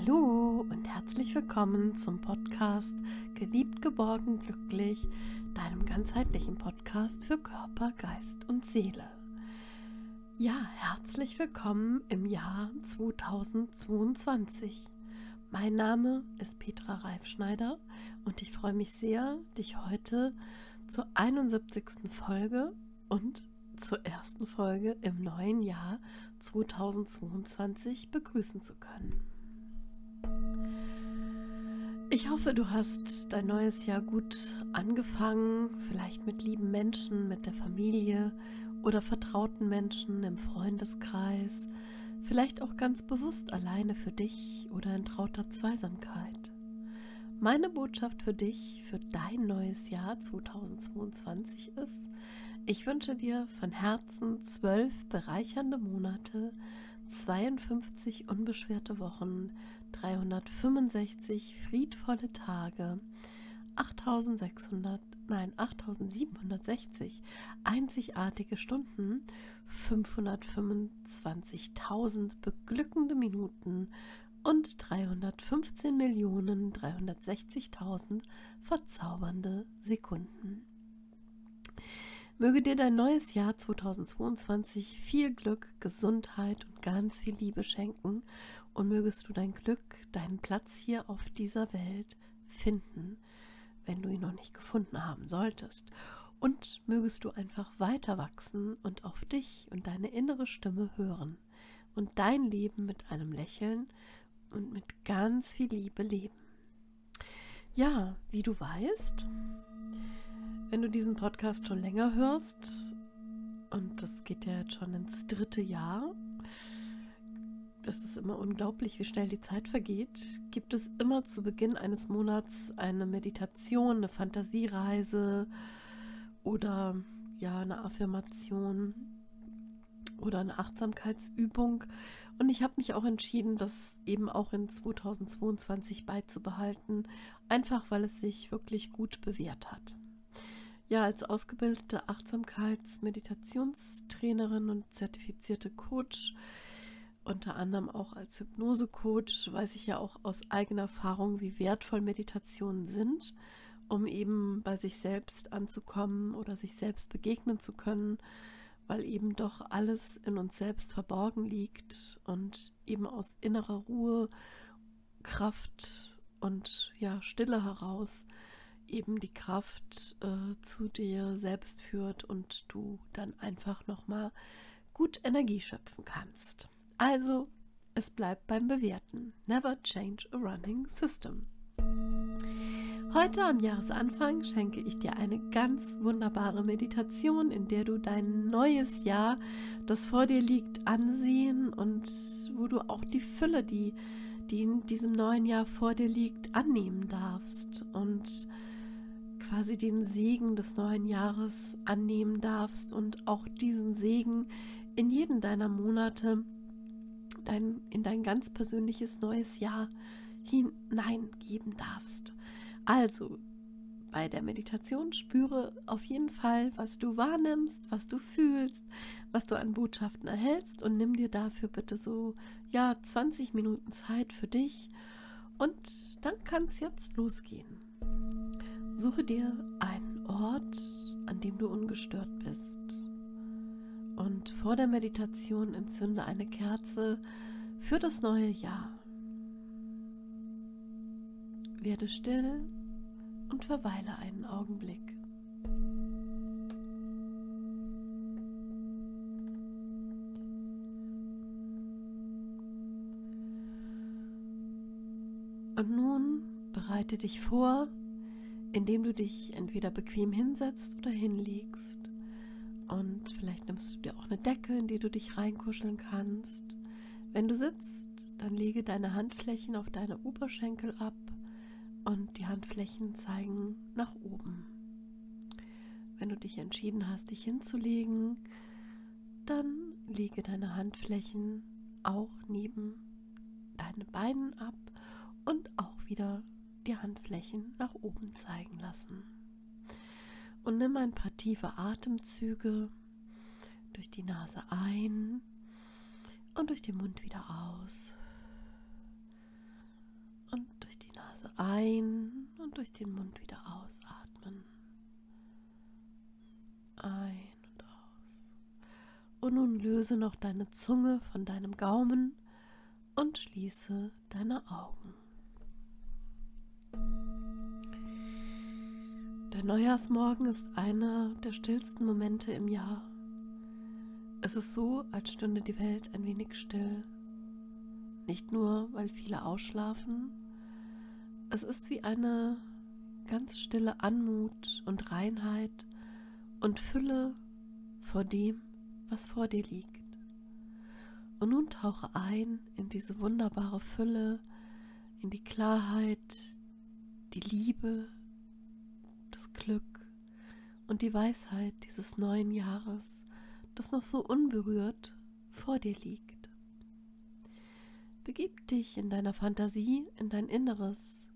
Hallo und herzlich willkommen zum Podcast Geliebt, geborgen, glücklich, deinem ganzheitlichen Podcast für Körper, Geist und Seele. Ja, herzlich willkommen im Jahr 2022. Mein Name ist Petra Reifschneider und ich freue mich sehr, dich heute zur 71. Folge und zur ersten Folge im neuen Jahr 2022 begrüßen zu können. Ich hoffe, du hast dein neues Jahr gut angefangen, vielleicht mit lieben Menschen, mit der Familie oder vertrauten Menschen im Freundeskreis, vielleicht auch ganz bewusst alleine für dich oder in trauter Zweisamkeit. Meine Botschaft für dich, für dein neues Jahr 2022 ist, ich wünsche dir von Herzen zwölf bereichernde Monate, 52 unbeschwerte Wochen, 365 friedvolle Tage, 8600, nein, 8760 einzigartige Stunden, 525.000 beglückende Minuten. Und 315.360.000 verzaubernde Sekunden. Möge dir dein neues Jahr 2022 viel Glück, Gesundheit und ganz viel Liebe schenken und mögest du dein Glück, deinen Platz hier auf dieser Welt finden, wenn du ihn noch nicht gefunden haben solltest. Und mögest du einfach weiter wachsen und auf dich und deine innere Stimme hören und dein Leben mit einem Lächeln und mit ganz viel Liebe leben. Ja, wie du weißt, wenn du diesen Podcast schon länger hörst, und das geht ja jetzt schon ins dritte Jahr, das ist immer unglaublich, wie schnell die Zeit vergeht, gibt es immer zu Beginn eines Monats eine Meditation, eine Fantasiereise oder ja, eine Affirmation oder eine Achtsamkeitsübung. Und ich habe mich auch entschieden, das eben auch in 2022 beizubehalten, einfach weil es sich wirklich gut bewährt hat. Ja, als ausgebildete Achtsamkeits-Meditationstrainerin und zertifizierte Coach, unter anderem auch als Hypnose-Coach, weiß ich ja auch aus eigener Erfahrung, wie wertvoll Meditationen sind, um eben bei sich selbst anzukommen oder sich selbst begegnen zu können, weil eben doch alles in uns selbst verborgen liegt und eben aus innerer Ruhe, Kraft und ja, Stille heraus eben die Kraft äh, zu dir selbst führt und du dann einfach nochmal gut Energie schöpfen kannst. Also, es bleibt beim Bewerten. Never change a running system. Heute am Jahresanfang schenke ich dir eine ganz wunderbare Meditation, in der du dein neues Jahr, das vor dir liegt, ansehen und wo du auch die Fülle, die, die in diesem neuen Jahr vor dir liegt, annehmen darfst und quasi den Segen des neuen Jahres annehmen darfst und auch diesen Segen in jeden deiner Monate dein, in dein ganz persönliches neues Jahr hineingeben darfst. Also bei der Meditation spüre auf jeden Fall, was du wahrnimmst, was du fühlst, was du an Botschaften erhältst und nimm dir dafür bitte so ja 20 Minuten Zeit für dich und dann kann es jetzt losgehen. Suche dir einen Ort, an dem du ungestört bist. Und vor der Meditation entzünde eine Kerze für das neue Jahr. Werde still und verweile einen Augenblick. Und nun bereite dich vor, indem du dich entweder bequem hinsetzt oder hinlegst. Und vielleicht nimmst du dir auch eine Decke, in die du dich reinkuscheln kannst. Wenn du sitzt, dann lege deine Handflächen auf deine Oberschenkel ab und die Handflächen zeigen nach oben. Wenn du dich entschieden hast, dich hinzulegen, dann lege deine Handflächen auch neben deine Beinen ab und auch wieder die Handflächen nach oben zeigen lassen. Und nimm ein paar tiefe Atemzüge durch die Nase ein und durch den Mund wieder aus. ein und durch den Mund wieder ausatmen. Ein und aus. Und nun löse noch deine Zunge von deinem Gaumen und schließe deine Augen. Der Neujahrsmorgen ist einer der stillsten Momente im Jahr. Es ist so, als stünde die Welt ein wenig still. Nicht nur, weil viele ausschlafen, es ist wie eine ganz stille Anmut und Reinheit und Fülle vor dem, was vor dir liegt. Und nun tauche ein in diese wunderbare Fülle, in die Klarheit, die Liebe, Glück und die Weisheit dieses neuen Jahres, das noch so unberührt vor dir liegt. Begib dich in deiner Fantasie in dein Inneres,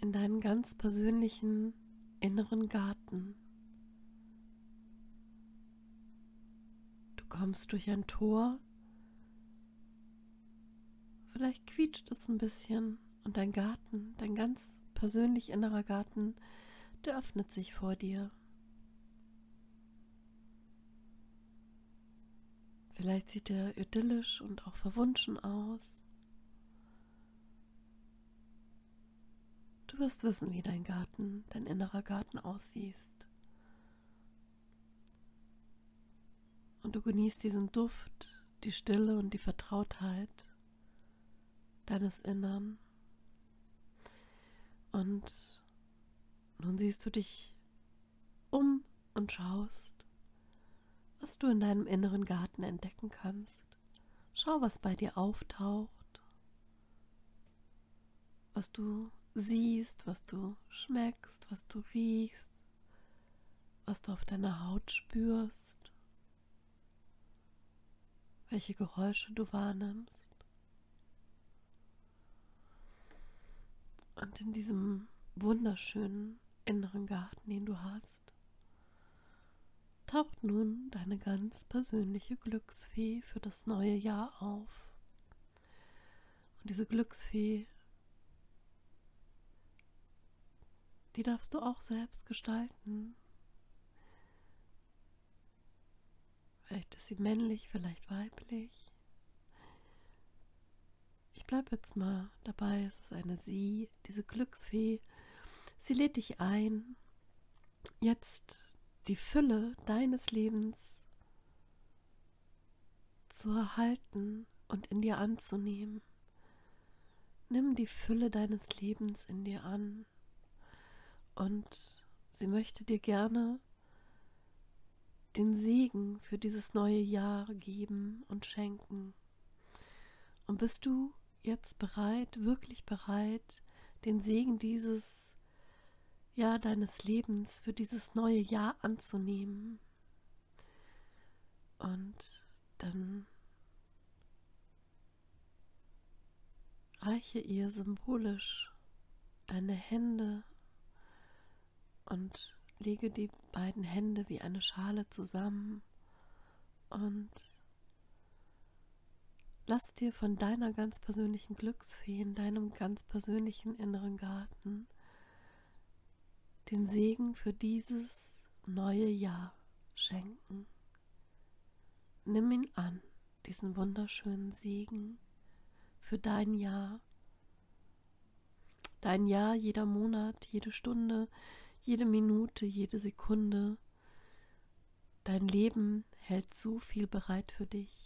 in deinen ganz persönlichen inneren Garten. Du kommst durch ein Tor, vielleicht quietscht es ein bisschen und dein Garten, dein ganz persönlich innerer Garten, der öffnet sich vor dir. Vielleicht sieht er idyllisch und auch verwunschen aus. Du wirst wissen, wie dein Garten, dein innerer Garten aussieht. Und du genießt diesen Duft, die Stille und die Vertrautheit deines Innern. Und nun siehst du dich um und schaust, was du in deinem inneren Garten entdecken kannst. Schau, was bei dir auftaucht, was du siehst, was du schmeckst, was du riechst, was du auf deiner Haut spürst, welche Geräusche du wahrnimmst. Und in diesem wunderschönen inneren Garten, den du hast, taucht nun deine ganz persönliche Glücksfee für das neue Jahr auf. Und diese Glücksfee, die darfst du auch selbst gestalten. Vielleicht ist sie männlich, vielleicht weiblich bleib jetzt mal dabei. Es ist eine Sie, diese Glücksfee. Sie lädt dich ein, jetzt die Fülle deines Lebens zu erhalten und in dir anzunehmen. Nimm die Fülle deines Lebens in dir an und sie möchte dir gerne den Segen für dieses neue Jahr geben und schenken. Und bist du jetzt bereit, wirklich bereit, den Segen dieses Jahr deines Lebens für dieses neue Jahr anzunehmen. Und dann reiche ihr symbolisch deine Hände und lege die beiden Hände wie eine Schale zusammen und Lass dir von deiner ganz persönlichen Glücksfee in deinem ganz persönlichen inneren Garten den Segen für dieses neue Jahr schenken. Nimm ihn an, diesen wunderschönen Segen für dein Jahr. Dein Jahr, jeder Monat, jede Stunde, jede Minute, jede Sekunde. Dein Leben hält so viel bereit für dich.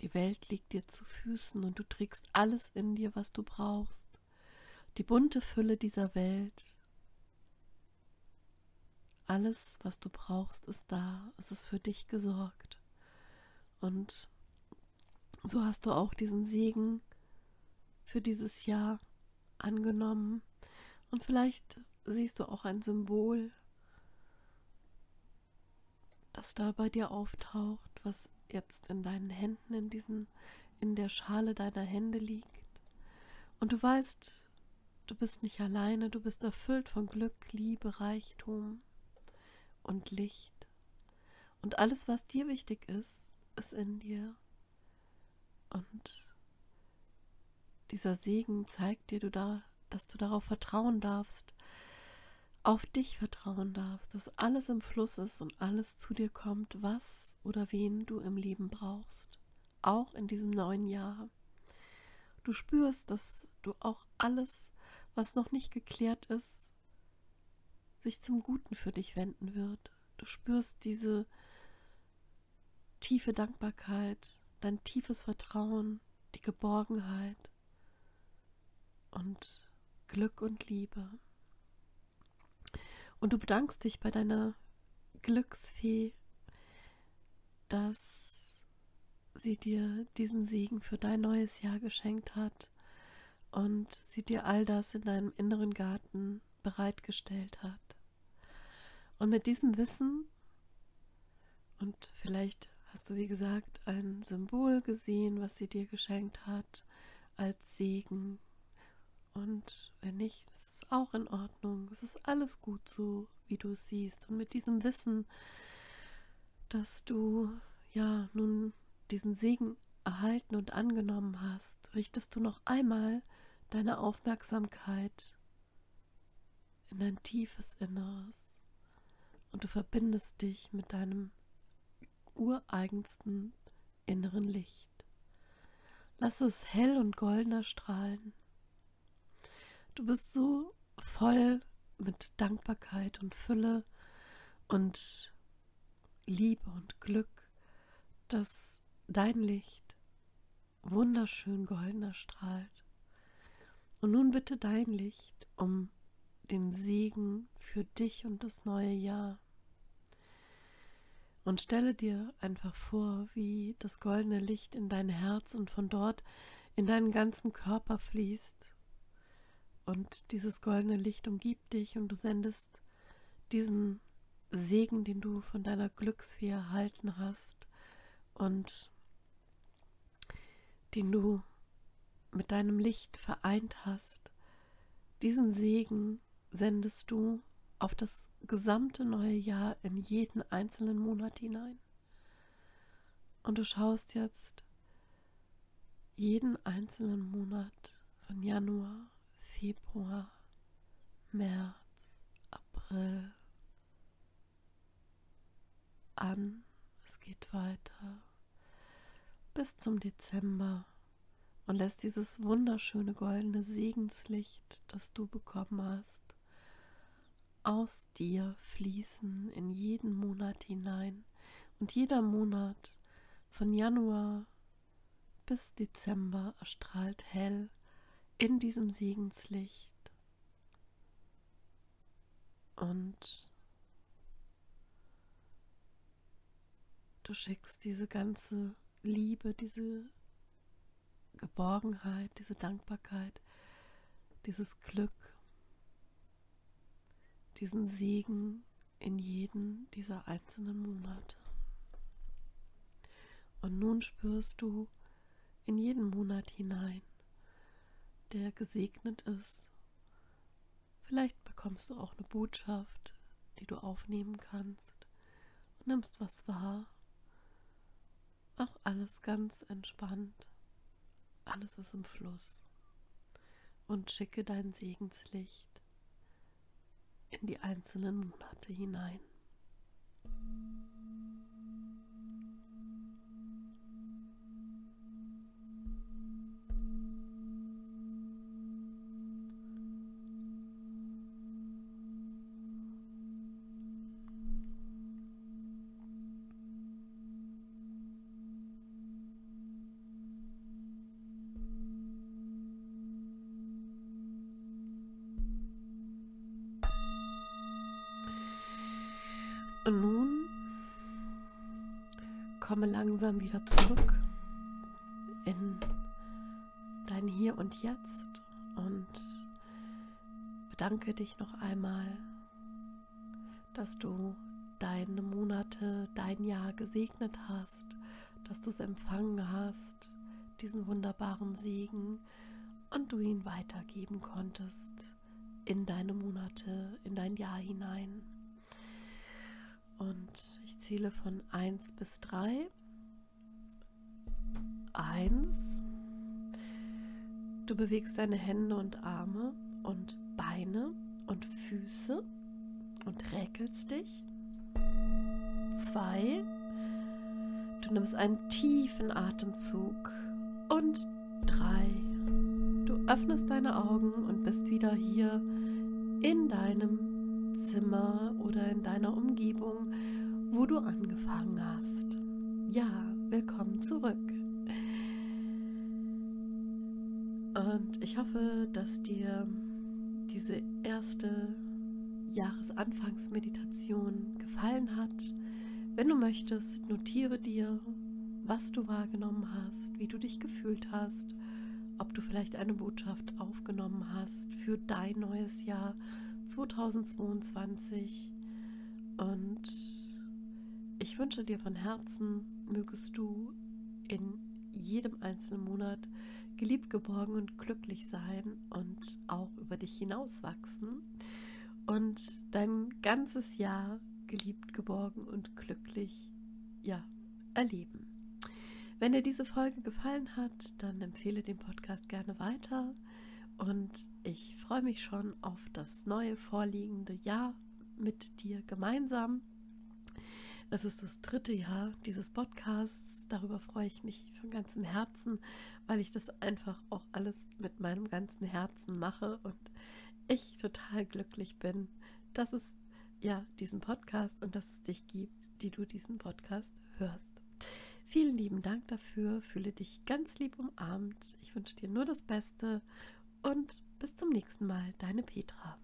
Die Welt liegt dir zu Füßen und du trägst alles in dir, was du brauchst. Die bunte Fülle dieser Welt. Alles, was du brauchst, ist da. Es ist für dich gesorgt. Und so hast du auch diesen Segen für dieses Jahr angenommen. Und vielleicht siehst du auch ein Symbol, das da bei dir auftaucht, was jetzt in deinen Händen, in diesen, in der Schale deiner Hände liegt. Und du weißt, du bist nicht alleine, du bist erfüllt von Glück, Liebe, Reichtum und Licht. Und alles, was dir wichtig ist, ist in dir. Und dieser Segen zeigt dir, du da, dass du darauf vertrauen darfst, auf dich vertrauen darfst, dass alles im Fluss ist und alles zu dir kommt, was oder wen du im Leben brauchst, auch in diesem neuen Jahr. Du spürst, dass du auch alles, was noch nicht geklärt ist, sich zum Guten für dich wenden wird. Du spürst diese tiefe Dankbarkeit, dein tiefes Vertrauen, die Geborgenheit und Glück und Liebe. Und du bedankst dich bei deiner Glücksfee, dass sie dir diesen Segen für dein neues Jahr geschenkt hat und sie dir all das in deinem inneren Garten bereitgestellt hat. Und mit diesem Wissen und vielleicht hast du, wie gesagt, ein Symbol gesehen, was sie dir geschenkt hat als Segen. Und wenn nicht, ist auch in Ordnung. Es ist alles gut so, wie du es siehst. Und mit diesem Wissen, dass du ja nun diesen Segen erhalten und angenommen hast, richtest du noch einmal deine Aufmerksamkeit in dein tiefes Inneres und du verbindest dich mit deinem ureigensten inneren Licht. Lass es hell und goldener strahlen. Du bist so voll mit Dankbarkeit und Fülle und Liebe und Glück, dass dein Licht wunderschön goldener strahlt. Und nun bitte dein Licht um den Segen für dich und das neue Jahr. Und stelle dir einfach vor, wie das goldene Licht in dein Herz und von dort in deinen ganzen Körper fließt. Und dieses goldene Licht umgibt dich und du sendest diesen Segen, den du von deiner Glücksfee erhalten hast und den du mit deinem Licht vereint hast, diesen Segen sendest du auf das gesamte neue Jahr in jeden einzelnen Monat hinein. Und du schaust jetzt jeden einzelnen Monat von Januar, Februar, März, April an. Es geht weiter bis zum Dezember und lässt dieses wunderschöne goldene Segenslicht, das du bekommen hast, aus dir fließen in jeden Monat hinein. Und jeder Monat von Januar bis Dezember erstrahlt hell in diesem Segenslicht. Und du schickst diese ganze Liebe, diese Geborgenheit, diese Dankbarkeit, dieses Glück diesen Segen in jeden dieser einzelnen Monate. Und nun spürst du in jeden Monat hinein, der gesegnet ist. Vielleicht bekommst du auch eine Botschaft, die du aufnehmen kannst und nimmst was wahr. Auch alles ganz entspannt. Alles ist im Fluss. Und schicke dein Segenslicht in die einzelnen Monate hinein. Und nun komme langsam wieder zurück in dein Hier und Jetzt und bedanke dich noch einmal, dass du deine Monate, dein Jahr gesegnet hast, dass du es empfangen hast, diesen wunderbaren Segen und du ihn weitergeben konntest in deine Monate, in dein Jahr hinein. Zähle von 1 bis 3. 1. Du bewegst deine Hände und Arme und Beine und Füße und räkelst dich. Zwei. Du nimmst einen tiefen Atemzug. Und drei. Du öffnest deine Augen und bist wieder hier in deinem Zimmer oder in deiner Umgebung, wo du angefangen hast. Ja, willkommen zurück. Und ich hoffe, dass dir diese erste Jahresanfangsmeditation gefallen hat. Wenn du möchtest, notiere dir, was du wahrgenommen hast, wie du dich gefühlt hast, ob du vielleicht eine Botschaft aufgenommen hast für dein neues Jahr 2022. Und ich wünsche dir von Herzen, mögest du in jedem einzelnen Monat geliebt, geborgen und glücklich sein und auch über dich hinauswachsen und dein ganzes Jahr geliebt, geborgen und glücklich ja, erleben. Wenn dir diese Folge gefallen hat, dann empfehle den Podcast gerne weiter und ich freue mich schon auf das neue vorliegende Jahr mit dir gemeinsam. Es ist das dritte Jahr dieses Podcasts. Darüber freue ich mich von ganzem Herzen, weil ich das einfach auch alles mit meinem ganzen Herzen mache und ich total glücklich bin, dass es ja diesen Podcast und dass es dich gibt, die du diesen Podcast hörst. Vielen lieben Dank dafür. Fühle dich ganz lieb umarmt. Ich wünsche dir nur das Beste und bis zum nächsten Mal. Deine Petra.